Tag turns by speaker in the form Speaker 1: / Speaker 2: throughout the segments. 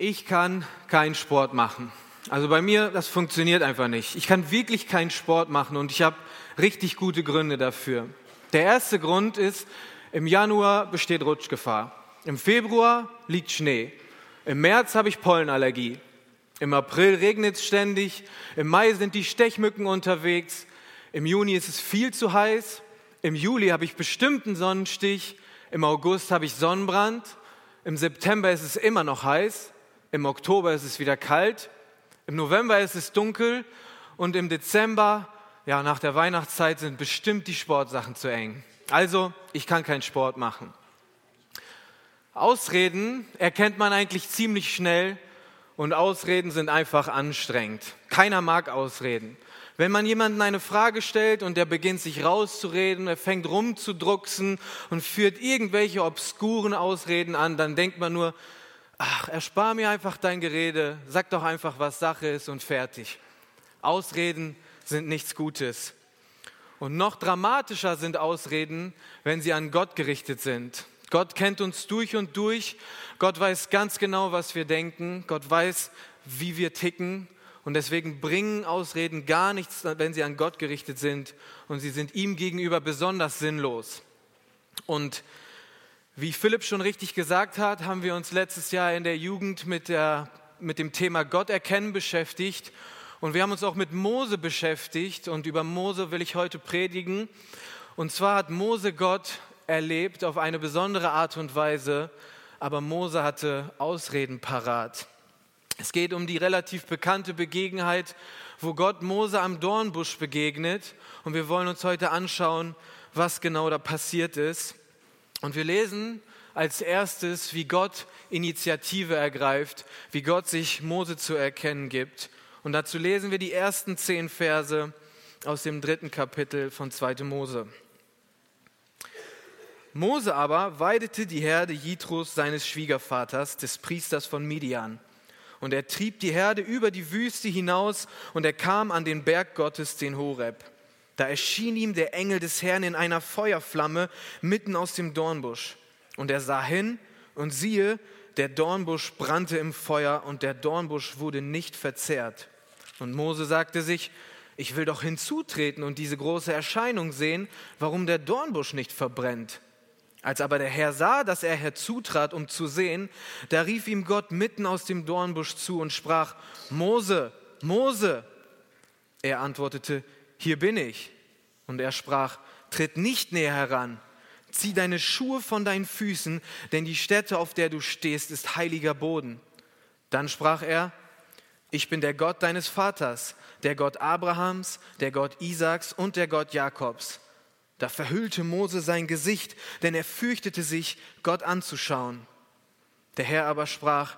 Speaker 1: Ich kann keinen Sport machen. Also bei mir, das funktioniert einfach nicht. Ich kann wirklich keinen Sport machen und ich habe richtig gute Gründe dafür. Der erste Grund ist, im Januar besteht Rutschgefahr. Im Februar liegt Schnee. Im März habe ich Pollenallergie. Im April regnet es ständig. Im Mai sind die Stechmücken unterwegs. Im Juni ist es viel zu heiß. Im Juli habe ich bestimmten Sonnenstich. Im August habe ich Sonnenbrand. Im September ist es immer noch heiß. Im Oktober ist es wieder kalt, im November ist es dunkel und im Dezember, ja, nach der Weihnachtszeit sind bestimmt die Sportsachen zu eng. Also, ich kann keinen Sport machen. Ausreden erkennt man eigentlich ziemlich schnell und Ausreden sind einfach anstrengend. Keiner mag Ausreden. Wenn man jemanden eine Frage stellt und der beginnt sich rauszureden, er fängt rumzudrucksen und führt irgendwelche obskuren Ausreden an, dann denkt man nur, ach, erspar mir einfach dein Gerede, sag doch einfach, was Sache ist und fertig. Ausreden sind nichts Gutes. Und noch dramatischer sind Ausreden, wenn sie an Gott gerichtet sind. Gott kennt uns durch und durch. Gott weiß ganz genau, was wir denken. Gott weiß, wie wir ticken. Und deswegen bringen Ausreden gar nichts, wenn sie an Gott gerichtet sind. Und sie sind ihm gegenüber besonders sinnlos. Und wie Philipp schon richtig gesagt hat, haben wir uns letztes Jahr in der Jugend mit, der, mit dem Thema Gott erkennen beschäftigt. Und wir haben uns auch mit Mose beschäftigt. Und über Mose will ich heute predigen. Und zwar hat Mose Gott erlebt auf eine besondere Art und Weise, aber Mose hatte Ausreden parat. Es geht um die relativ bekannte Begebenheit, wo Gott Mose am Dornbusch begegnet. Und wir wollen uns heute anschauen, was genau da passiert ist. Und wir lesen als erstes, wie Gott Initiative ergreift, wie Gott sich Mose zu erkennen gibt. Und dazu lesen wir die ersten zehn Verse aus dem dritten Kapitel von 2. Mose. Mose aber weidete die Herde Jitros seines Schwiegervaters, des Priesters von Midian. Und er trieb die Herde über die Wüste hinaus und er kam an den Berg Gottes, den Horeb. Da erschien ihm der Engel des Herrn in einer Feuerflamme mitten aus dem Dornbusch. Und er sah hin und siehe, der Dornbusch brannte im Feuer und der Dornbusch wurde nicht verzehrt. Und Mose sagte sich, ich will doch hinzutreten und diese große Erscheinung sehen, warum der Dornbusch nicht verbrennt. Als aber der Herr sah, dass er herzutrat, um zu sehen, da rief ihm Gott mitten aus dem Dornbusch zu und sprach, Mose, Mose. Er antwortete, hier bin ich. Und er sprach, tritt nicht näher heran, zieh deine Schuhe von deinen Füßen, denn die Stätte, auf der du stehst, ist heiliger Boden. Dann sprach er, ich bin der Gott deines Vaters, der Gott Abrahams, der Gott Isaaks und der Gott Jakobs. Da verhüllte Mose sein Gesicht, denn er fürchtete sich, Gott anzuschauen. Der Herr aber sprach,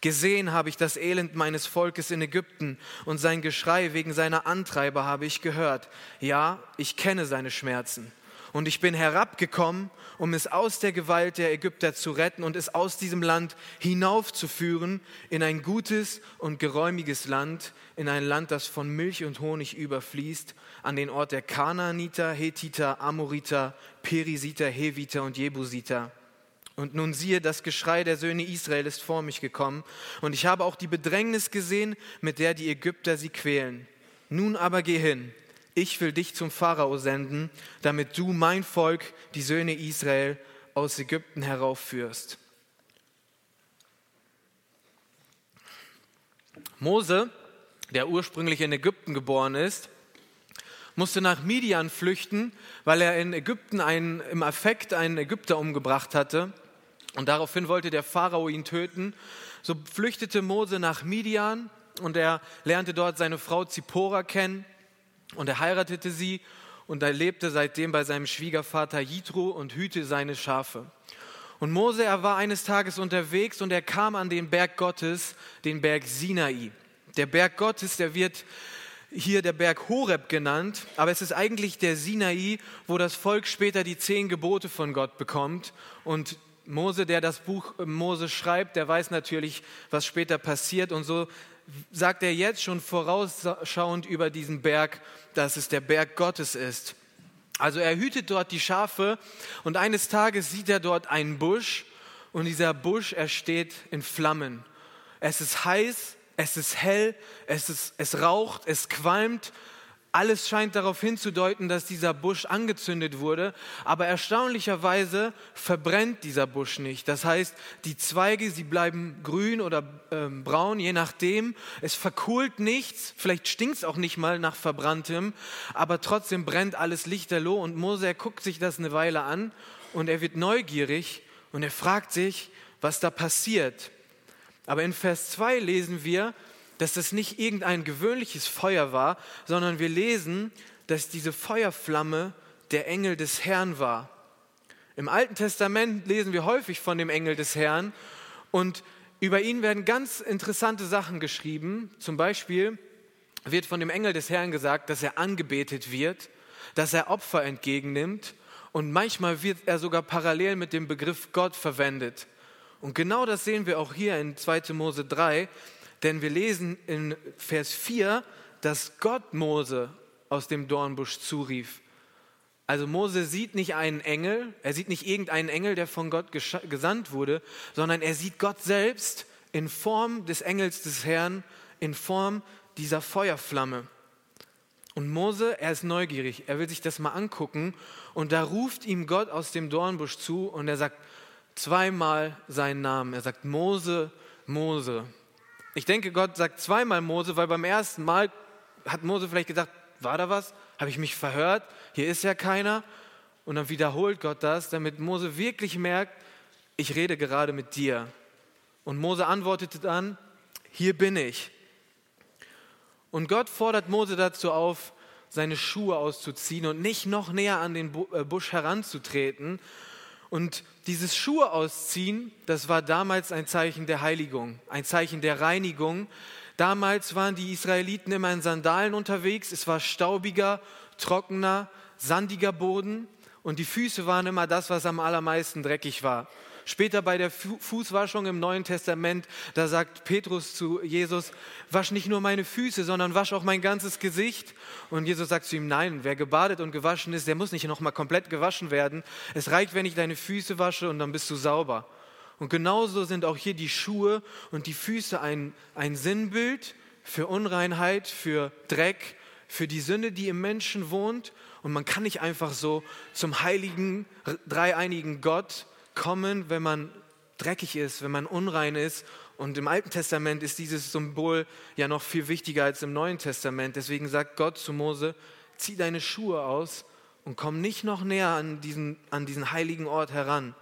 Speaker 1: Gesehen habe ich das Elend meines Volkes in Ägypten und sein Geschrei wegen seiner Antreiber habe ich gehört. Ja, ich kenne seine Schmerzen. Und ich bin herabgekommen, um es aus der Gewalt der Ägypter zu retten und es aus diesem Land hinaufzuführen in ein gutes und geräumiges Land, in ein Land, das von Milch und Honig überfließt, an den Ort der Kanaaniter, Hethiter, Amoriter, Perisiter, Heviter und Jebusiter und nun siehe, das Geschrei der Söhne Israel ist vor mich gekommen, und ich habe auch die Bedrängnis gesehen, mit der die Ägypter sie quälen. Nun aber geh hin, ich will dich zum Pharao senden, damit du mein Volk, die Söhne Israel, aus Ägypten heraufführst. Mose, der ursprünglich in Ägypten geboren ist, musste nach Midian flüchten, weil er in Ägypten einen, im Affekt einen Ägypter umgebracht hatte und daraufhin wollte der Pharao ihn töten. So flüchtete Mose nach Midian und er lernte dort seine Frau Zippora kennen und er heiratete sie und er lebte seitdem bei seinem Schwiegervater Jitro und hüte seine Schafe. Und Mose, er war eines Tages unterwegs und er kam an den Berg Gottes, den Berg Sinai. Der Berg Gottes, der wird hier der Berg Horeb genannt, aber es ist eigentlich der Sinai, wo das Volk später die zehn Gebote von Gott bekommt. Und Mose, der das Buch äh, Mose schreibt, der weiß natürlich, was später passiert. Und so sagt er jetzt schon vorausschauend über diesen Berg, dass es der Berg Gottes ist. Also er hütet dort die Schafe und eines Tages sieht er dort einen Busch und dieser Busch, er steht in Flammen. Es ist heiß, es ist hell, es, ist, es raucht, es qualmt. Alles scheint darauf hinzudeuten, dass dieser Busch angezündet wurde, aber erstaunlicherweise verbrennt dieser Busch nicht. Das heißt, die Zweige, sie bleiben grün oder äh, braun, je nachdem. Es verkohlt nichts, vielleicht stinkt es auch nicht mal nach verbranntem, aber trotzdem brennt alles lichterloh und Mose, guckt sich das eine Weile an und er wird neugierig und er fragt sich, was da passiert. Aber in Vers 2 lesen wir, dass das nicht irgendein gewöhnliches Feuer war, sondern wir lesen, dass diese Feuerflamme der Engel des Herrn war. Im Alten Testament lesen wir häufig von dem Engel des Herrn und über ihn werden ganz interessante Sachen geschrieben. Zum Beispiel wird von dem Engel des Herrn gesagt, dass er angebetet wird, dass er Opfer entgegennimmt und manchmal wird er sogar parallel mit dem Begriff Gott verwendet. Und genau das sehen wir auch hier in 2. Mose 3, denn wir lesen in Vers 4, dass Gott Mose aus dem Dornbusch zurief. Also Mose sieht nicht einen Engel, er sieht nicht irgendeinen Engel, der von Gott gesandt wurde, sondern er sieht Gott selbst in Form des Engels des Herrn, in Form dieser Feuerflamme. Und Mose, er ist neugierig, er will sich das mal angucken und da ruft ihm Gott aus dem Dornbusch zu und er sagt zweimal seinen Namen. Er sagt Mose, Mose. Ich denke, Gott sagt zweimal Mose, weil beim ersten Mal hat Mose vielleicht gedacht, war da was? Habe ich mich verhört? Hier ist ja keiner. Und dann wiederholt Gott das, damit Mose wirklich merkt, ich rede gerade mit dir. Und Mose antwortete dann, hier bin ich. Und Gott fordert Mose dazu auf, seine Schuhe auszuziehen und nicht noch näher an den äh, Busch heranzutreten. Und dieses Schuhe ausziehen, das war damals ein Zeichen der Heiligung, ein Zeichen der Reinigung. Damals waren die Israeliten immer in Sandalen unterwegs. Es war staubiger, trockener, sandiger Boden und die Füße waren immer das, was am allermeisten dreckig war. Später bei der Fußwaschung im Neuen Testament, da sagt Petrus zu Jesus, wasch nicht nur meine Füße, sondern wasch auch mein ganzes Gesicht. Und Jesus sagt zu ihm, nein, wer gebadet und gewaschen ist, der muss nicht nochmal komplett gewaschen werden. Es reicht, wenn ich deine Füße wasche und dann bist du sauber. Und genauso sind auch hier die Schuhe und die Füße ein, ein Sinnbild für Unreinheit, für Dreck, für die Sünde, die im Menschen wohnt. Und man kann nicht einfach so zum heiligen, dreieinigen Gott kommen, wenn man dreckig ist, wenn man unrein ist. Und im Alten Testament ist dieses Symbol ja noch viel wichtiger als im Neuen Testament. Deswegen sagt Gott zu Mose, zieh deine Schuhe aus und komm nicht noch näher an diesen, an diesen heiligen Ort heran.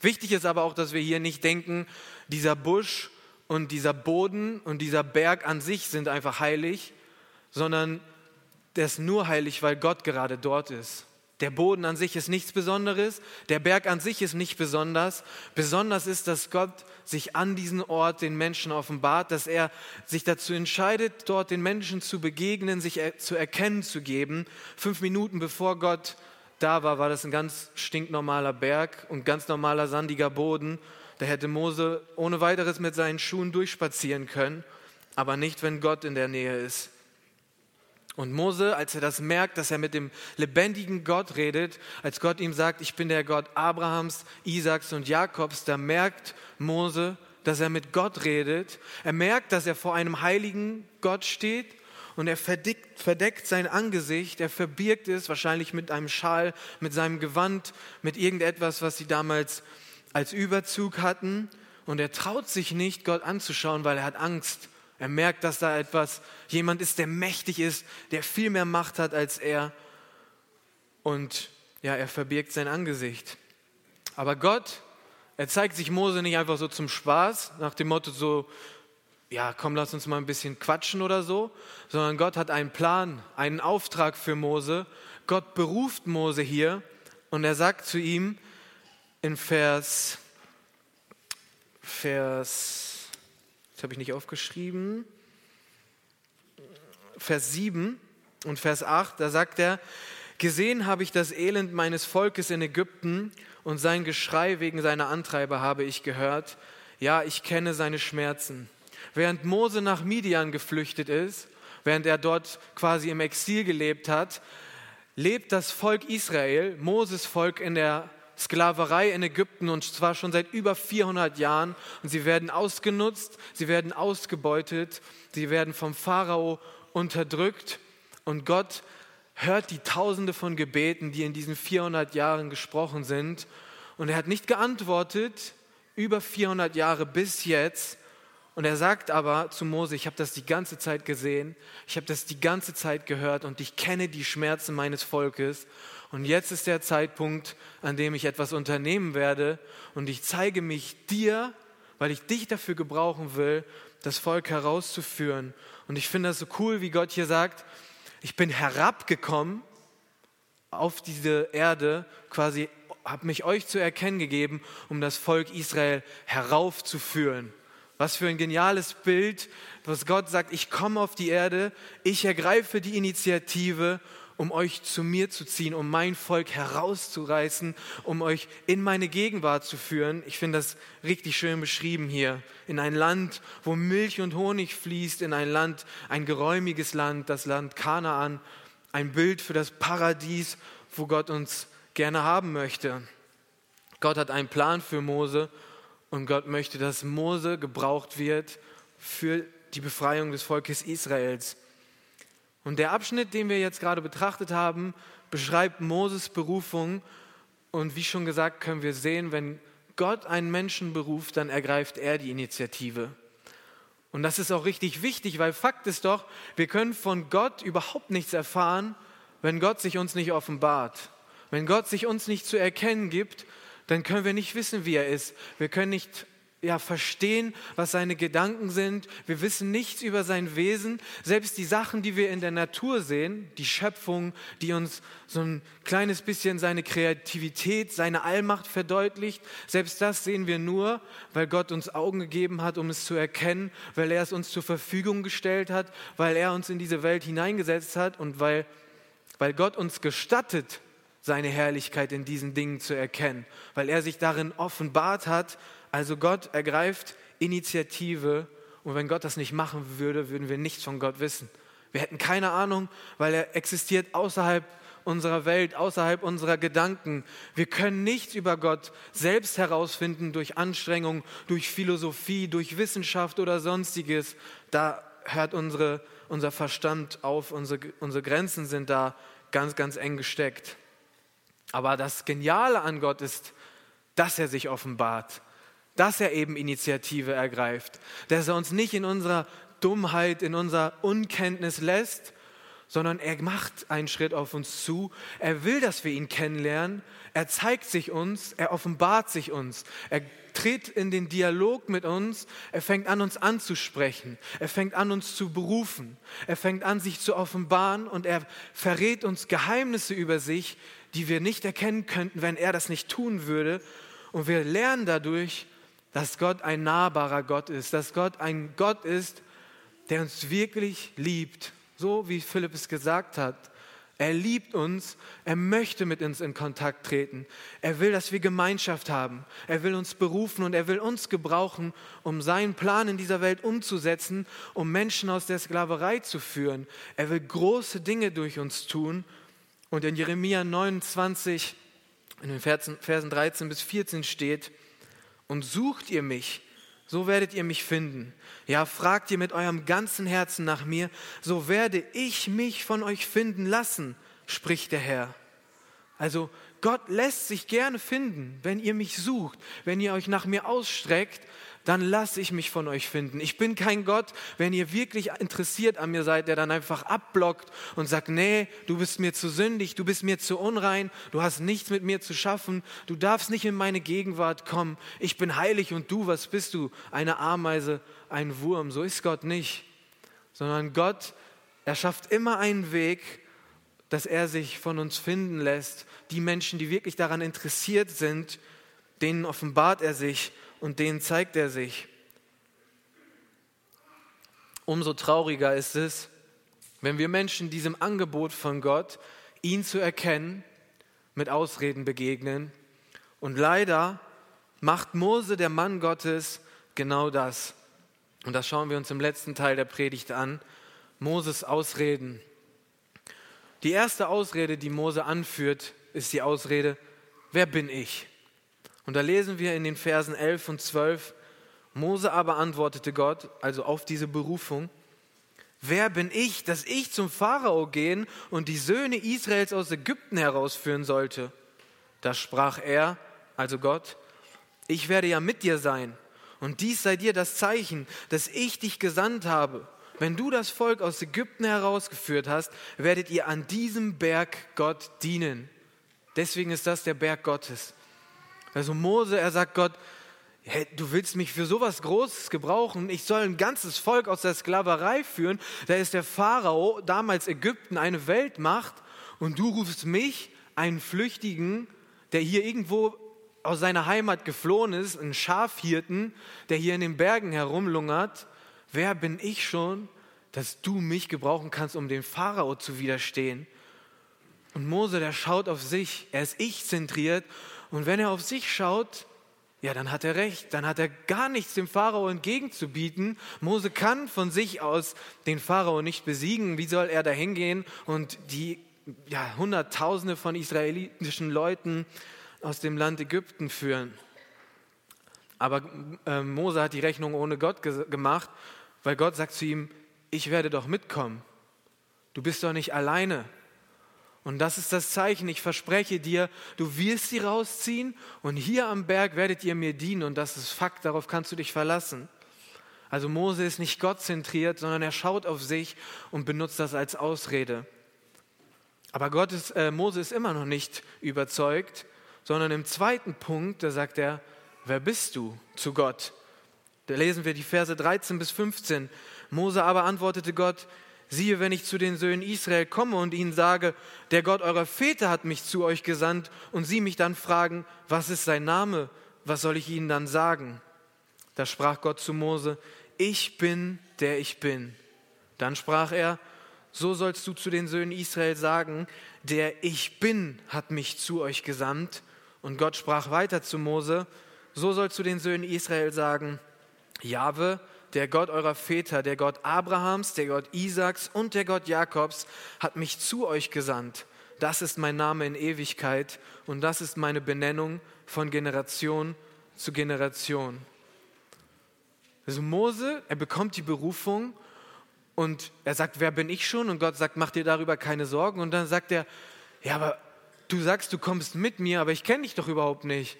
Speaker 1: Wichtig ist aber auch, dass wir hier nicht denken, dieser Busch und dieser Boden und dieser Berg an sich sind einfach heilig, sondern der ist nur heilig, weil Gott gerade dort ist. Der Boden an sich ist nichts Besonderes, der Berg an sich ist nicht besonders. Besonders ist, dass Gott sich an diesen Ort den Menschen offenbart, dass er sich dazu entscheidet, dort den Menschen zu begegnen, sich zu erkennen zu geben. Fünf Minuten bevor Gott da war, war das ein ganz stinknormaler Berg und ganz normaler sandiger Boden. Da hätte Mose ohne weiteres mit seinen Schuhen durchspazieren können, aber nicht, wenn Gott in der Nähe ist. Und Mose, als er das merkt, dass er mit dem lebendigen Gott redet, als Gott ihm sagt, ich bin der Gott Abrahams, Isaaks und Jakobs, da merkt Mose, dass er mit Gott redet. Er merkt, dass er vor einem heiligen Gott steht und er verdeckt, verdeckt sein Angesicht, er verbirgt es wahrscheinlich mit einem Schal, mit seinem Gewand, mit irgendetwas, was sie damals als Überzug hatten. Und er traut sich nicht, Gott anzuschauen, weil er hat Angst er merkt, dass da etwas, jemand ist, der mächtig ist, der viel mehr Macht hat als er. Und ja, er verbirgt sein Angesicht. Aber Gott, er zeigt sich Mose nicht einfach so zum Spaß, nach dem Motto so, ja, komm, lass uns mal ein bisschen quatschen oder so, sondern Gott hat einen Plan, einen Auftrag für Mose. Gott beruft Mose hier und er sagt zu ihm in Vers, Vers habe ich nicht aufgeschrieben. Vers 7 und Vers 8, da sagt er, gesehen habe ich das Elend meines Volkes in Ägypten und sein Geschrei wegen seiner Antreiber habe ich gehört. Ja, ich kenne seine Schmerzen. Während Mose nach Midian geflüchtet ist, während er dort quasi im Exil gelebt hat, lebt das Volk Israel, Moses Volk in der Sklaverei in Ägypten und zwar schon seit über 400 Jahren. Und sie werden ausgenutzt, sie werden ausgebeutet, sie werden vom Pharao unterdrückt. Und Gott hört die Tausende von Gebeten, die in diesen 400 Jahren gesprochen sind. Und er hat nicht geantwortet, über 400 Jahre bis jetzt. Und er sagt aber zu Mose, ich habe das die ganze Zeit gesehen, ich habe das die ganze Zeit gehört und ich kenne die Schmerzen meines Volkes. Und jetzt ist der Zeitpunkt, an dem ich etwas unternehmen werde und ich zeige mich dir, weil ich dich dafür gebrauchen will, das Volk herauszuführen. Und ich finde das so cool, wie Gott hier sagt, ich bin herabgekommen auf diese Erde, quasi habe mich euch zu erkennen gegeben, um das Volk Israel heraufzuführen. Was für ein geniales Bild, was Gott sagt, ich komme auf die Erde, ich ergreife die Initiative, um euch zu mir zu ziehen, um mein Volk herauszureißen, um euch in meine Gegenwart zu führen. Ich finde das richtig schön beschrieben hier. In ein Land, wo Milch und Honig fließt, in ein Land, ein geräumiges Land, das Land Kanaan, ein Bild für das Paradies, wo Gott uns gerne haben möchte. Gott hat einen Plan für Mose und Gott möchte, dass Mose gebraucht wird für die Befreiung des Volkes Israels. Und der Abschnitt, den wir jetzt gerade betrachtet haben, beschreibt Moses Berufung. Und wie schon gesagt, können wir sehen, wenn Gott einen Menschen beruft, dann ergreift er die Initiative. Und das ist auch richtig wichtig, weil Fakt ist doch, wir können von Gott überhaupt nichts erfahren, wenn Gott sich uns nicht offenbart. Wenn Gott sich uns nicht zu erkennen gibt, dann können wir nicht wissen, wie er ist. Wir können nicht ja, verstehen, was seine Gedanken sind. Wir wissen nichts über sein Wesen. Selbst die Sachen, die wir in der Natur sehen, die Schöpfung, die uns so ein kleines bisschen seine Kreativität, seine Allmacht verdeutlicht, selbst das sehen wir nur, weil Gott uns Augen gegeben hat, um es zu erkennen, weil er es uns zur Verfügung gestellt hat, weil er uns in diese Welt hineingesetzt hat und weil, weil Gott uns gestattet, seine Herrlichkeit in diesen Dingen zu erkennen, weil er sich darin offenbart hat, also Gott ergreift Initiative und wenn Gott das nicht machen würde, würden wir nichts von Gott wissen. Wir hätten keine Ahnung, weil er existiert außerhalb unserer Welt, außerhalb unserer Gedanken. Wir können nichts über Gott selbst herausfinden durch Anstrengung, durch Philosophie, durch Wissenschaft oder sonstiges. Da hört unsere, unser Verstand auf, unsere, unsere Grenzen sind da ganz, ganz eng gesteckt. Aber das Geniale an Gott ist, dass er sich offenbart, dass er eben Initiative ergreift, dass er uns nicht in unserer Dummheit, in unserer Unkenntnis lässt, sondern er macht einen Schritt auf uns zu. Er will, dass wir ihn kennenlernen. Er zeigt sich uns, er offenbart sich uns. Er tritt in den Dialog mit uns. Er fängt an, uns anzusprechen. Er fängt an, uns zu berufen. Er fängt an, sich zu offenbaren und er verrät uns Geheimnisse über sich, die wir nicht erkennen könnten, wenn er das nicht tun würde. Und wir lernen dadurch, dass Gott ein nahbarer Gott ist, dass Gott ein Gott ist, der uns wirklich liebt, so wie Philipp es gesagt hat. Er liebt uns, er möchte mit uns in Kontakt treten. Er will, dass wir Gemeinschaft haben. Er will uns berufen und er will uns gebrauchen, um seinen Plan in dieser Welt umzusetzen, um Menschen aus der Sklaverei zu führen. Er will große Dinge durch uns tun. Und in Jeremia 29, in den Versen 13 bis 14 steht, und sucht ihr mich, so werdet ihr mich finden. Ja, fragt ihr mit eurem ganzen Herzen nach mir, so werde ich mich von euch finden lassen, spricht der Herr. Also Gott lässt sich gerne finden, wenn ihr mich sucht, wenn ihr euch nach mir ausstreckt, dann lasse ich mich von euch finden. Ich bin kein Gott, wenn ihr wirklich interessiert an mir seid, der dann einfach abblockt und sagt, nee, du bist mir zu sündig, du bist mir zu unrein, du hast nichts mit mir zu schaffen, du darfst nicht in meine Gegenwart kommen, ich bin heilig und du, was bist du? Eine Ameise, ein Wurm. So ist Gott nicht, sondern Gott, er schafft immer einen Weg, dass er sich von uns finden lässt. Die Menschen, die wirklich daran interessiert sind, denen offenbart er sich und denen zeigt er sich. Umso trauriger ist es, wenn wir Menschen diesem Angebot von Gott, ihn zu erkennen, mit Ausreden begegnen. Und leider macht Mose, der Mann Gottes, genau das. Und das schauen wir uns im letzten Teil der Predigt an. Moses Ausreden. Die erste Ausrede, die Mose anführt, ist die Ausrede, wer bin ich? Und da lesen wir in den Versen 11 und 12, Mose aber antwortete Gott, also auf diese Berufung, wer bin ich, dass ich zum Pharao gehen und die Söhne Israels aus Ägypten herausführen sollte? Da sprach er, also Gott, ich werde ja mit dir sein und dies sei dir das Zeichen, dass ich dich gesandt habe. Wenn du das Volk aus Ägypten herausgeführt hast, werdet ihr an diesem Berg Gott dienen. Deswegen ist das der Berg Gottes. Also Mose, er sagt Gott, hey, du willst mich für sowas Großes gebrauchen, ich soll ein ganzes Volk aus der Sklaverei führen, da ist der Pharao, damals Ägypten, eine Weltmacht und du rufst mich, einen Flüchtigen, der hier irgendwo aus seiner Heimat geflohen ist, einen Schafhirten, der hier in den Bergen herumlungert, wer bin ich schon, dass du mich gebrauchen kannst, um dem Pharao zu widerstehen? Und Mose, der schaut auf sich, er ist ich-zentriert und wenn er auf sich schaut, ja, dann hat er recht, dann hat er gar nichts dem Pharao entgegenzubieten. Mose kann von sich aus den Pharao nicht besiegen. Wie soll er da hingehen und die ja, Hunderttausende von israelitischen Leuten aus dem Land Ägypten führen? Aber äh, Mose hat die Rechnung ohne Gott ge gemacht, weil Gott sagt zu ihm, ich werde doch mitkommen. Du bist doch nicht alleine. Und das ist das Zeichen. Ich verspreche dir, du wirst sie rausziehen und hier am Berg werdet ihr mir dienen. Und das ist Fakt, darauf kannst du dich verlassen. Also Mose ist nicht Gott zentriert, sondern er schaut auf sich und benutzt das als Ausrede. Aber Gott ist, äh, Mose ist immer noch nicht überzeugt, sondern im zweiten Punkt, da sagt er, wer bist du zu Gott? Da lesen wir die Verse 13 bis 15. Mose aber antwortete Gott, Siehe, wenn ich zu den Söhnen Israel komme und ihnen sage, der Gott eurer Väter hat mich zu euch gesandt, und sie mich dann fragen, was ist sein Name, was soll ich ihnen dann sagen? Da sprach Gott zu Mose, ich bin, der ich bin. Dann sprach er, so sollst du zu den Söhnen Israel sagen, der ich bin hat mich zu euch gesandt. Und Gott sprach weiter zu Mose, so sollst du den Söhnen Israel sagen, Jahwe, der Gott eurer Väter, der Gott Abrahams, der Gott Isaaks und der Gott Jakobs hat mich zu euch gesandt. Das ist mein Name in Ewigkeit und das ist meine Benennung von Generation zu Generation. Also Mose, er bekommt die Berufung und er sagt, wer bin ich schon? Und Gott sagt, mach dir darüber keine Sorgen. Und dann sagt er, ja, aber du sagst, du kommst mit mir, aber ich kenne dich doch überhaupt nicht.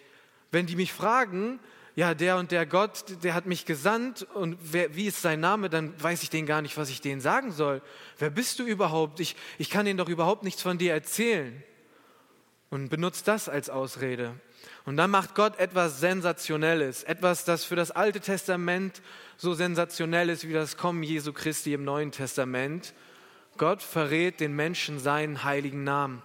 Speaker 1: Wenn die mich fragen, ja, der und der Gott, der hat mich gesandt und wer, wie ist sein Name, dann weiß ich denen gar nicht, was ich denen sagen soll. Wer bist du überhaupt? Ich, ich kann denen doch überhaupt nichts von dir erzählen. Und benutzt das als Ausrede. Und dann macht Gott etwas Sensationelles, etwas, das für das Alte Testament so sensationell ist wie das Kommen Jesu Christi im Neuen Testament. Gott verrät den Menschen seinen heiligen Namen.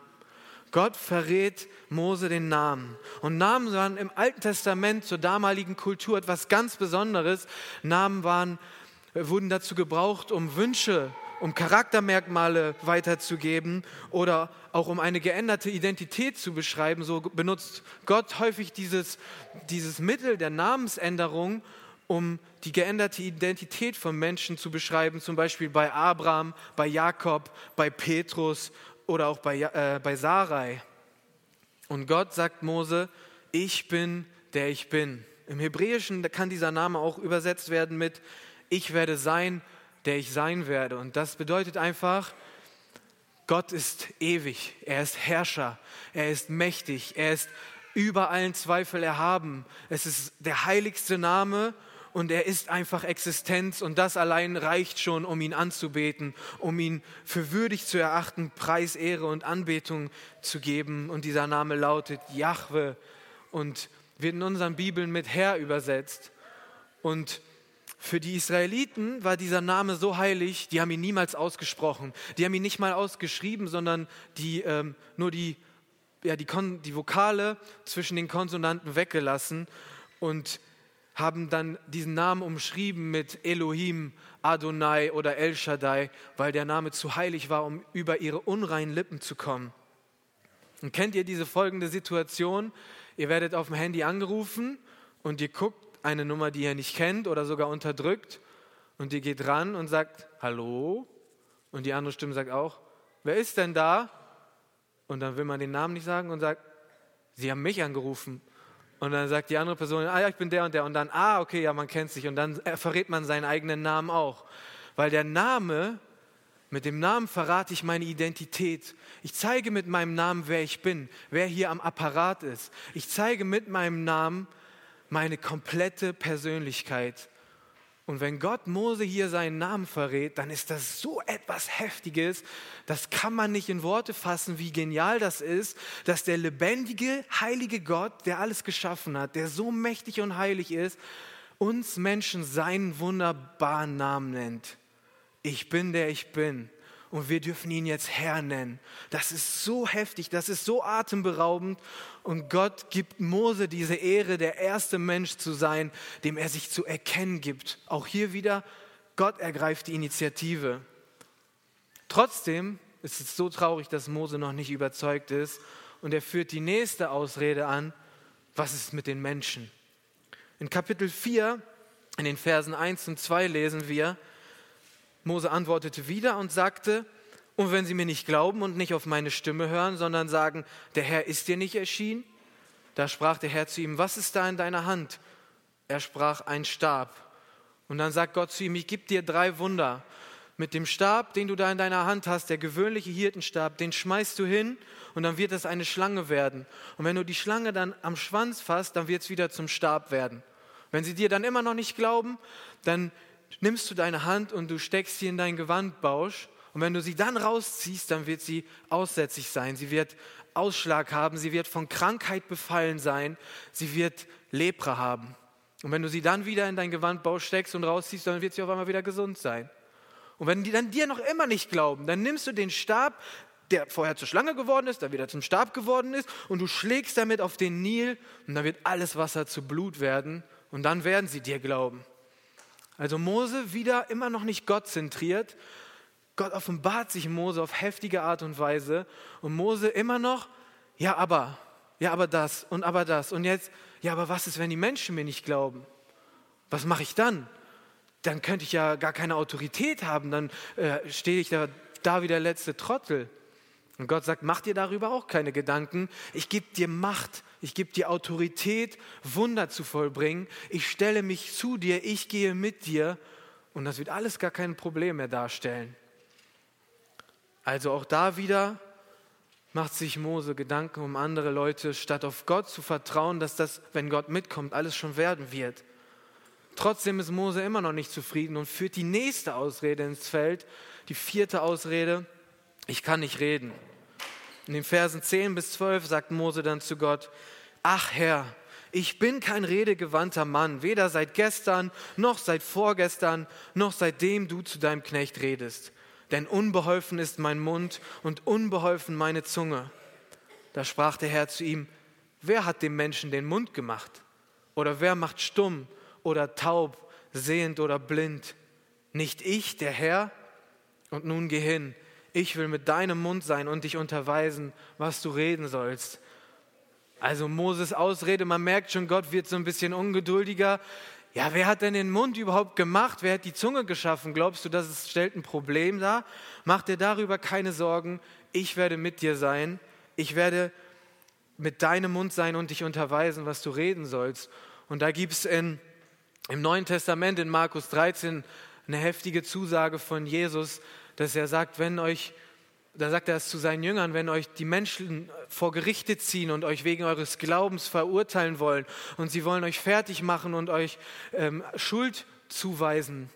Speaker 1: Gott verrät Mose den Namen. Und Namen waren im Alten Testament zur damaligen Kultur etwas ganz Besonderes. Namen waren, wurden dazu gebraucht, um Wünsche, um Charaktermerkmale weiterzugeben oder auch um eine geänderte Identität zu beschreiben. So benutzt Gott häufig dieses, dieses Mittel der Namensänderung, um die geänderte Identität von Menschen zu beschreiben, zum Beispiel bei Abraham, bei Jakob, bei Petrus oder auch bei, äh, bei Sarai. Und Gott sagt Mose, ich bin, der ich bin. Im Hebräischen kann dieser Name auch übersetzt werden mit, ich werde sein, der ich sein werde. Und das bedeutet einfach, Gott ist ewig, er ist Herrscher, er ist mächtig, er ist über allen Zweifel erhaben. Es ist der heiligste Name und er ist einfach Existenz und das allein reicht schon, um ihn anzubeten, um ihn für würdig zu erachten, Preis, Ehre und Anbetung zu geben. Und dieser Name lautet Jahwe und wird in unseren Bibeln mit Herr übersetzt. Und für die Israeliten war dieser Name so heilig, die haben ihn niemals ausgesprochen. Die haben ihn nicht mal ausgeschrieben, sondern die, ähm, nur die, ja, die, die Vokale zwischen den Konsonanten weggelassen. Und haben dann diesen Namen umschrieben mit Elohim, Adonai oder El Shaddai, weil der Name zu heilig war, um über ihre unreinen Lippen zu kommen. Und kennt ihr diese folgende Situation? Ihr werdet auf dem Handy angerufen und ihr guckt eine Nummer, die ihr nicht kennt oder sogar unterdrückt und ihr geht ran und sagt Hallo und die andere Stimme sagt auch, wer ist denn da? Und dann will man den Namen nicht sagen und sagt, Sie haben mich angerufen. Und dann sagt die andere Person, ah ja, ich bin der und der. Und dann, ah, okay, ja, man kennt sich. Und dann verrät man seinen eigenen Namen auch. Weil der Name, mit dem Namen verrate ich meine Identität. Ich zeige mit meinem Namen, wer ich bin, wer hier am Apparat ist. Ich zeige mit meinem Namen meine komplette Persönlichkeit. Und wenn Gott Mose hier seinen Namen verrät, dann ist das so etwas Heftiges, das kann man nicht in Worte fassen, wie genial das ist, dass der lebendige, heilige Gott, der alles geschaffen hat, der so mächtig und heilig ist, uns Menschen seinen wunderbaren Namen nennt. Ich bin der ich bin und wir dürfen ihn jetzt Herr nennen. Das ist so heftig, das ist so atemberaubend und Gott gibt Mose diese Ehre, der erste Mensch zu sein, dem er sich zu erkennen gibt. Auch hier wieder, Gott ergreift die Initiative. Trotzdem ist es so traurig, dass Mose noch nicht überzeugt ist und er führt die nächste Ausrede an, was ist mit den Menschen? In Kapitel 4, in den Versen 1 und 2 lesen wir, Mose antwortete wieder und sagte, und wenn sie mir nicht glauben und nicht auf meine Stimme hören, sondern sagen, der Herr ist dir nicht erschienen, da sprach der Herr zu ihm, was ist da in deiner Hand? Er sprach, ein Stab. Und dann sagt Gott zu ihm, ich gebe dir drei Wunder. Mit dem Stab, den du da in deiner Hand hast, der gewöhnliche Hirtenstab, den schmeißt du hin und dann wird es eine Schlange werden. Und wenn du die Schlange dann am Schwanz fasst, dann wird es wieder zum Stab werden. Wenn sie dir dann immer noch nicht glauben, dann nimmst du deine Hand und du steckst sie in deinen Gewandbausch. Und wenn du sie dann rausziehst, dann wird sie aussätzlich sein. Sie wird Ausschlag haben, sie wird von Krankheit befallen sein, sie wird Lepra haben. Und wenn du sie dann wieder in dein Gewandbausch steckst und rausziehst, dann wird sie auf einmal wieder gesund sein. Und wenn die dann dir noch immer nicht glauben, dann nimmst du den Stab, der vorher zur Schlange geworden ist, der wieder zum Stab geworden ist, und du schlägst damit auf den Nil und dann wird alles Wasser zu Blut werden und dann werden sie dir glauben. Also Mose wieder immer noch nicht Gott zentriert. Gott offenbart sich Mose auf heftige Art und Weise und Mose immer noch, ja aber, ja aber das und aber das und jetzt, ja aber was ist, wenn die Menschen mir nicht glauben? Was mache ich dann? Dann könnte ich ja gar keine Autorität haben, dann äh, stehe ich da, da wie der letzte Trottel. Und Gott sagt, mach dir darüber auch keine Gedanken. Ich gebe dir Macht, ich gebe dir Autorität, Wunder zu vollbringen. Ich stelle mich zu dir, ich gehe mit dir. Und das wird alles gar kein Problem mehr darstellen. Also auch da wieder macht sich Mose Gedanken um andere Leute, statt auf Gott zu vertrauen, dass das, wenn Gott mitkommt, alles schon werden wird. Trotzdem ist Mose immer noch nicht zufrieden und führt die nächste Ausrede ins Feld, die vierte Ausrede, ich kann nicht reden. In den Versen 10 bis 12 sagt Mose dann zu Gott, ach Herr, ich bin kein redegewandter Mann, weder seit gestern, noch seit vorgestern, noch seitdem du zu deinem Knecht redest. Denn unbeholfen ist mein Mund und unbeholfen meine Zunge. Da sprach der Herr zu ihm, wer hat dem Menschen den Mund gemacht? Oder wer macht stumm oder taub, sehend oder blind? Nicht ich, der Herr? Und nun geh hin, ich will mit deinem Mund sein und dich unterweisen, was du reden sollst. Also Moses Ausrede, man merkt schon, Gott wird so ein bisschen ungeduldiger. Ja, wer hat denn den Mund überhaupt gemacht? Wer hat die Zunge geschaffen? Glaubst du, das stellt ein Problem dar? Mach dir darüber keine Sorgen. Ich werde mit dir sein. Ich werde mit deinem Mund sein und dich unterweisen, was du reden sollst. Und da gibt es im Neuen Testament in Markus 13 eine heftige Zusage von Jesus, dass er sagt, wenn euch, da sagt er es zu seinen Jüngern, wenn euch die Menschen vor Gerichte ziehen und euch wegen eures Glaubens verurteilen wollen und sie wollen euch fertig machen und euch ähm, Schuld zuweisen,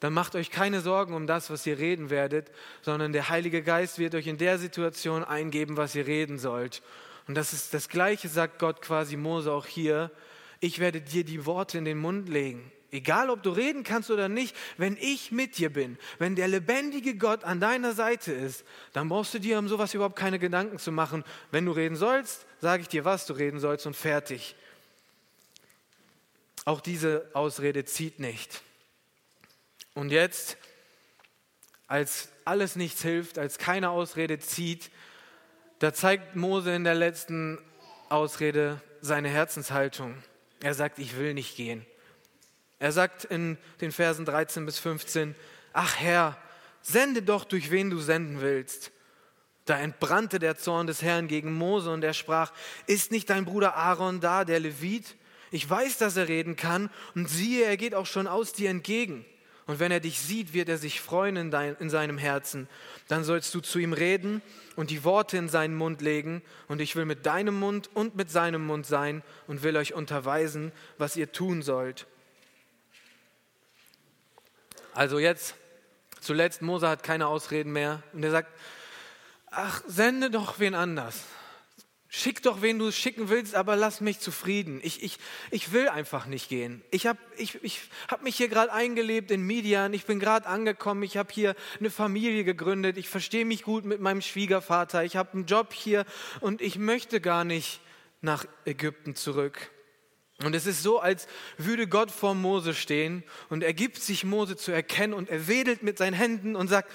Speaker 1: dann macht euch keine Sorgen um das, was ihr reden werdet, sondern der Heilige Geist wird euch in der Situation eingeben, was ihr reden sollt. Und das ist das Gleiche, sagt Gott quasi Mose auch hier. Ich werde dir die Worte in den Mund legen. Egal, ob du reden kannst oder nicht, wenn ich mit dir bin, wenn der lebendige Gott an deiner Seite ist, dann brauchst du dir um sowas überhaupt keine Gedanken zu machen. Wenn du reden sollst, sage ich dir, was du reden sollst und fertig. Auch diese Ausrede zieht nicht. Und jetzt, als alles nichts hilft, als keine Ausrede zieht, da zeigt Mose in der letzten Ausrede seine Herzenshaltung. Er sagt, ich will nicht gehen. Er sagt in den Versen 13 bis 15, ach Herr, sende doch, durch wen du senden willst. Da entbrannte der Zorn des Herrn gegen Mose und er sprach, ist nicht dein Bruder Aaron da, der Levit? Ich weiß, dass er reden kann und siehe, er geht auch schon aus dir entgegen. Und wenn er dich sieht, wird er sich freuen in, dein, in seinem Herzen. Dann sollst du zu ihm reden und die Worte in seinen Mund legen. Und ich will mit deinem Mund und mit seinem Mund sein und will euch unterweisen, was ihr tun sollt. Also jetzt, zuletzt, Mose hat keine Ausreden mehr. Und er sagt, ach, sende doch wen anders. Schick doch, wen du schicken willst, aber lass mich zufrieden. Ich, ich, ich will einfach nicht gehen. Ich habe ich, ich hab mich hier gerade eingelebt in Midian. Ich bin gerade angekommen. Ich habe hier eine Familie gegründet. Ich verstehe mich gut mit meinem Schwiegervater. Ich habe einen Job hier und ich möchte gar nicht nach Ägypten zurück. Und es ist so, als würde Gott vor Mose stehen und er gibt sich Mose zu erkennen und er wedelt mit seinen Händen und sagt,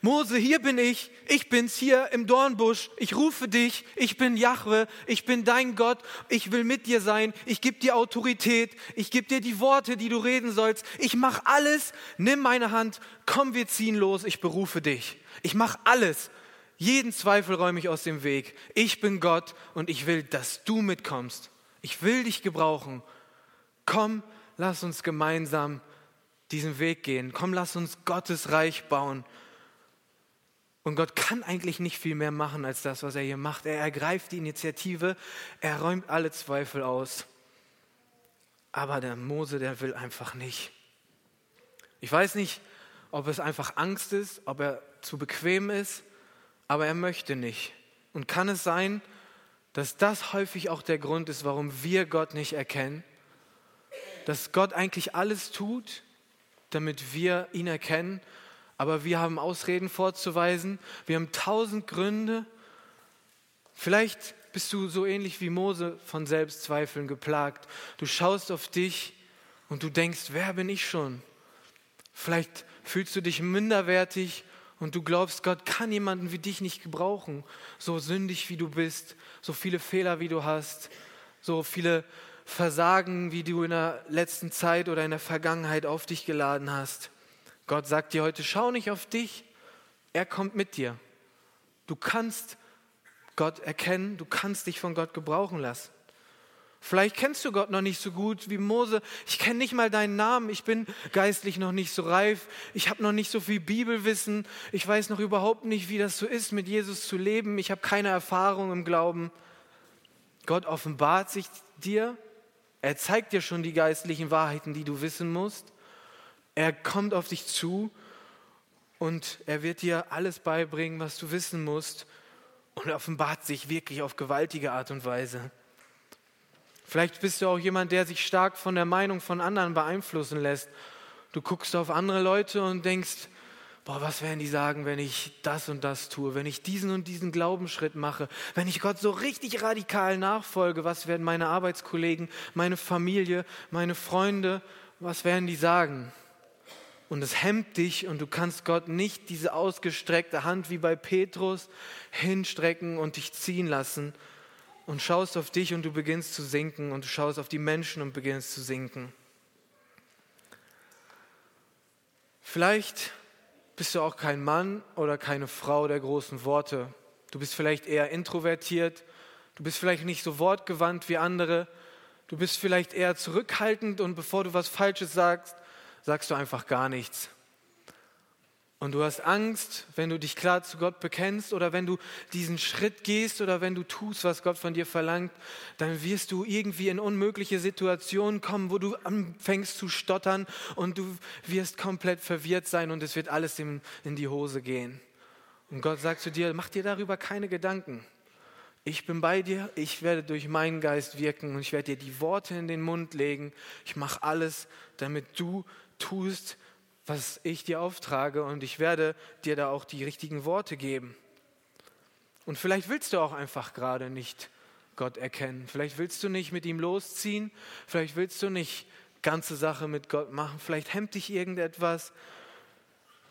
Speaker 1: Mose, hier bin ich, ich bin's hier im Dornbusch, ich rufe dich, ich bin Jahwe, ich bin dein Gott, ich will mit dir sein, ich gebe dir Autorität, ich gebe dir die Worte, die du reden sollst, ich mache alles, nimm meine Hand, komm, wir ziehen los, ich berufe dich. Ich mache alles, jeden Zweifel räume ich aus dem Weg. Ich bin Gott und ich will, dass du mitkommst. Ich will dich gebrauchen. Komm, lass uns gemeinsam diesen Weg gehen. Komm, lass uns Gottes Reich bauen. Und Gott kann eigentlich nicht viel mehr machen als das, was er hier macht. Er ergreift die Initiative, er räumt alle Zweifel aus. Aber der Mose, der will einfach nicht. Ich weiß nicht, ob es einfach Angst ist, ob er zu bequem ist, aber er möchte nicht. Und kann es sein, dass das häufig auch der Grund ist, warum wir Gott nicht erkennen? Dass Gott eigentlich alles tut, damit wir ihn erkennen aber wir haben Ausreden vorzuweisen, wir haben tausend Gründe. Vielleicht bist du so ähnlich wie Mose von Selbstzweifeln geplagt. Du schaust auf dich und du denkst, wer bin ich schon? Vielleicht fühlst du dich minderwertig und du glaubst, Gott kann jemanden wie dich nicht gebrauchen, so sündig wie du bist, so viele Fehler wie du hast, so viele Versagen, wie du in der letzten Zeit oder in der Vergangenheit auf dich geladen hast. Gott sagt dir heute, schau nicht auf dich, er kommt mit dir. Du kannst Gott erkennen, du kannst dich von Gott gebrauchen lassen. Vielleicht kennst du Gott noch nicht so gut wie Mose. Ich kenne nicht mal deinen Namen. Ich bin geistlich noch nicht so reif. Ich habe noch nicht so viel Bibelwissen. Ich weiß noch überhaupt nicht, wie das so ist, mit Jesus zu leben. Ich habe keine Erfahrung im Glauben. Gott offenbart sich dir. Er zeigt dir schon die geistlichen Wahrheiten, die du wissen musst. Er kommt auf dich zu und er wird dir alles beibringen, was du wissen musst und offenbart sich wirklich auf gewaltige Art und Weise. Vielleicht bist du auch jemand, der sich stark von der Meinung von anderen beeinflussen lässt. Du guckst auf andere Leute und denkst, boah, was werden die sagen, wenn ich das und das tue, wenn ich diesen und diesen Glaubensschritt mache, wenn ich Gott so richtig radikal nachfolge, was werden meine Arbeitskollegen, meine Familie, meine Freunde, was werden die sagen? und es hemmt dich und du kannst Gott nicht diese ausgestreckte Hand wie bei Petrus hinstrecken und dich ziehen lassen und schaust auf dich und du beginnst zu sinken und du schaust auf die Menschen und beginnst zu sinken. Vielleicht bist du auch kein Mann oder keine Frau der großen Worte. Du bist vielleicht eher introvertiert, du bist vielleicht nicht so wortgewandt wie andere, du bist vielleicht eher zurückhaltend und bevor du was Falsches sagst, sagst du einfach gar nichts. Und du hast Angst, wenn du dich klar zu Gott bekennst oder wenn du diesen Schritt gehst oder wenn du tust, was Gott von dir verlangt, dann wirst du irgendwie in unmögliche Situationen kommen, wo du anfängst zu stottern und du wirst komplett verwirrt sein und es wird alles in, in die Hose gehen. Und Gott sagt zu dir, mach dir darüber keine Gedanken. Ich bin bei dir, ich werde durch meinen Geist wirken und ich werde dir die Worte in den Mund legen. Ich mache alles, damit du tust, was ich dir auftrage und ich werde dir da auch die richtigen Worte geben. Und vielleicht willst du auch einfach gerade nicht Gott erkennen. Vielleicht willst du nicht mit ihm losziehen. Vielleicht willst du nicht ganze Sache mit Gott machen. Vielleicht hemmt dich irgendetwas.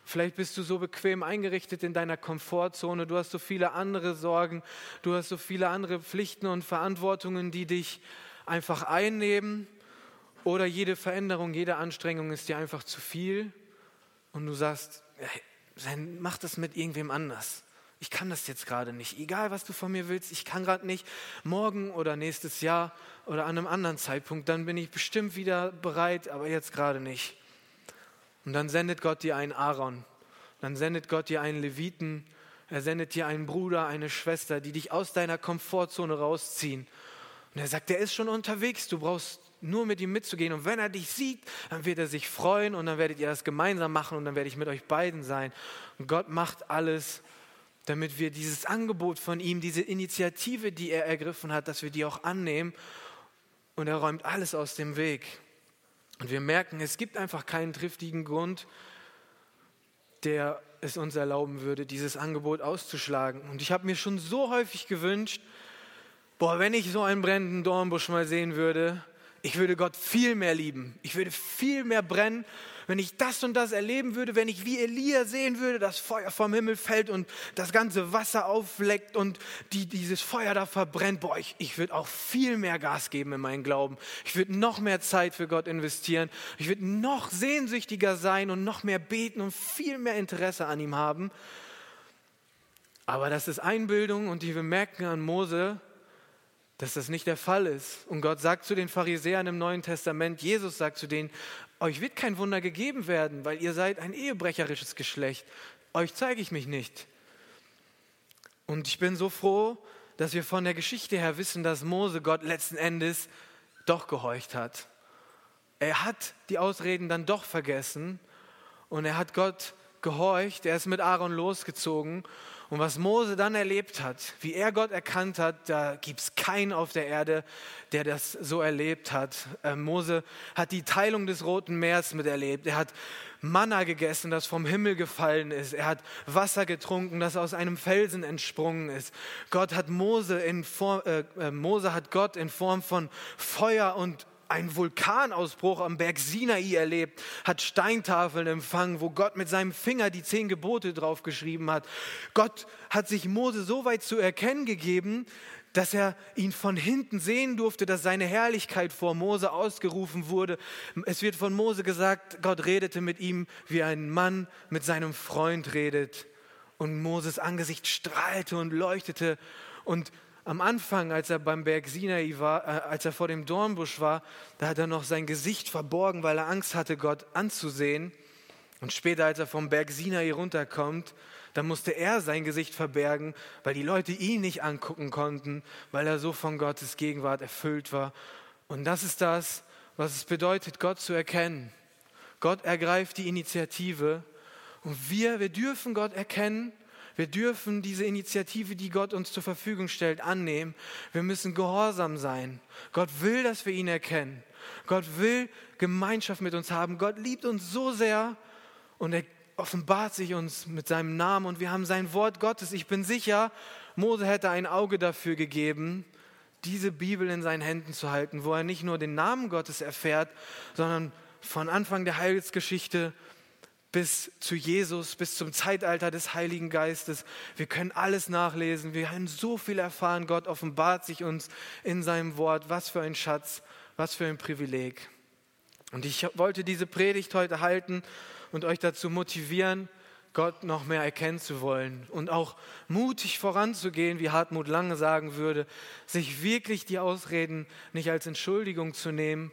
Speaker 1: Vielleicht bist du so bequem eingerichtet in deiner Komfortzone. Du hast so viele andere Sorgen. Du hast so viele andere Pflichten und Verantwortungen, die dich einfach einnehmen. Oder jede Veränderung, jede Anstrengung ist dir einfach zu viel und du sagst, hey, mach das mit irgendwem anders. ich kann das jetzt gerade nicht. Egal, was du von mir willst, ich kann gerade nicht. Morgen oder nächstes Jahr oder an einem anderen Zeitpunkt, dann bin ich bestimmt wieder bereit, aber jetzt gerade nicht. Und dann sendet Gott dir einen Aaron. Dann sendet Gott dir einen Leviten. Er sendet dir einen Bruder, eine Schwester, die dich aus deiner Komfortzone rausziehen. Und er sagt, der ist schon unterwegs, du brauchst nur mit ihm mitzugehen. Und wenn er dich sieht, dann wird er sich freuen und dann werdet ihr das gemeinsam machen und dann werde ich mit euch beiden sein. Und Gott macht alles damit wir dieses Angebot von ihm, diese Initiative, die er ergriffen hat, dass wir die auch annehmen. Und er räumt alles aus dem Weg. Und wir merken, es gibt einfach keinen triftigen Grund, der es uns erlauben würde, dieses Angebot auszuschlagen. Und ich habe mir schon so häufig gewünscht, boah, wenn ich so einen brennenden Dornbusch mal sehen würde, ich würde Gott viel mehr lieben. Ich würde viel mehr brennen wenn ich das und das erleben würde, wenn ich wie Elia sehen würde, dass Feuer vom Himmel fällt und das ganze Wasser aufleckt und die, dieses Feuer da verbrennt, boah, ich, ich würde auch viel mehr Gas geben in meinen Glauben. Ich würde noch mehr Zeit für Gott investieren. Ich würde noch sehnsüchtiger sein und noch mehr beten und viel mehr Interesse an ihm haben. Aber das ist Einbildung und die wir merken an Mose, dass das nicht der Fall ist. Und Gott sagt zu den Pharisäern im Neuen Testament, Jesus sagt zu denen, euch wird kein Wunder gegeben werden, weil ihr seid ein ehebrecherisches Geschlecht. Euch zeige ich mich nicht. Und ich bin so froh, dass wir von der Geschichte her wissen, dass Mose Gott letzten Endes doch gehorcht hat. Er hat die Ausreden dann doch vergessen und er hat Gott gehorcht. Er ist mit Aaron losgezogen und was Mose dann erlebt hat, wie er Gott erkannt hat, da gibt es keinen auf der Erde, der das so erlebt hat. Äh, Mose hat die Teilung des Roten Meers miterlebt. Er hat Manna gegessen, das vom Himmel gefallen ist. Er hat Wasser getrunken, das aus einem Felsen entsprungen ist. Gott hat Mose in Form, äh, äh Mose hat Gott in Form von Feuer und einen Vulkanausbruch am Berg Sinai erlebt, hat Steintafeln empfangen, wo Gott mit seinem Finger die zehn Gebote draufgeschrieben hat. Gott hat sich Mose so weit zu erkennen gegeben, dass er ihn von hinten sehen durfte, dass seine Herrlichkeit vor Mose ausgerufen wurde. Es wird von Mose gesagt, Gott redete mit ihm, wie ein Mann mit seinem Freund redet. Und Moses Angesicht strahlte und leuchtete. Und am Anfang, als er beim Berg Sinai war, äh, als er vor dem Dornbusch war, da hat er noch sein Gesicht verborgen, weil er Angst hatte, Gott anzusehen. Und später, als er vom Berg Sinai runterkommt, da musste er sein Gesicht verbergen, weil die Leute ihn nicht angucken konnten, weil er so von Gottes Gegenwart erfüllt war. Und das ist das, was es bedeutet, Gott zu erkennen. Gott ergreift die Initiative und wir, wir dürfen Gott erkennen wir dürfen diese Initiative, die Gott uns zur Verfügung stellt, annehmen. Wir müssen gehorsam sein. Gott will, dass wir ihn erkennen. Gott will Gemeinschaft mit uns haben. Gott liebt uns so sehr und er offenbart sich uns mit seinem Namen und wir haben sein Wort Gottes. Ich bin sicher, Mose hätte ein Auge dafür gegeben, diese Bibel in seinen Händen zu halten, wo er nicht nur den Namen Gottes erfährt, sondern von Anfang der Heilsgeschichte bis zu Jesus, bis zum Zeitalter des Heiligen Geistes. Wir können alles nachlesen. Wir haben so viel erfahren. Gott offenbart sich uns in seinem Wort. Was für ein Schatz, was für ein Privileg. Und ich wollte diese Predigt heute halten und euch dazu motivieren, Gott noch mehr erkennen zu wollen und auch mutig voranzugehen, wie Hartmut Lange sagen würde, sich wirklich die Ausreden nicht als Entschuldigung zu nehmen,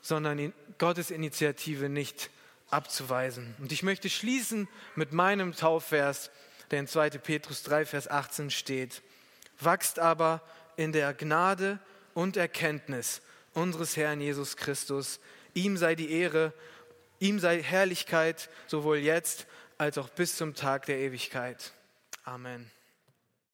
Speaker 1: sondern Gottes Initiative nicht zu abzuweisen. Und ich möchte schließen mit meinem Taufvers, der in 2. Petrus 3, Vers 18 steht. Wachst aber in der Gnade und Erkenntnis unseres Herrn Jesus Christus. Ihm sei die Ehre, ihm sei Herrlichkeit, sowohl jetzt als auch bis zum Tag der Ewigkeit. Amen.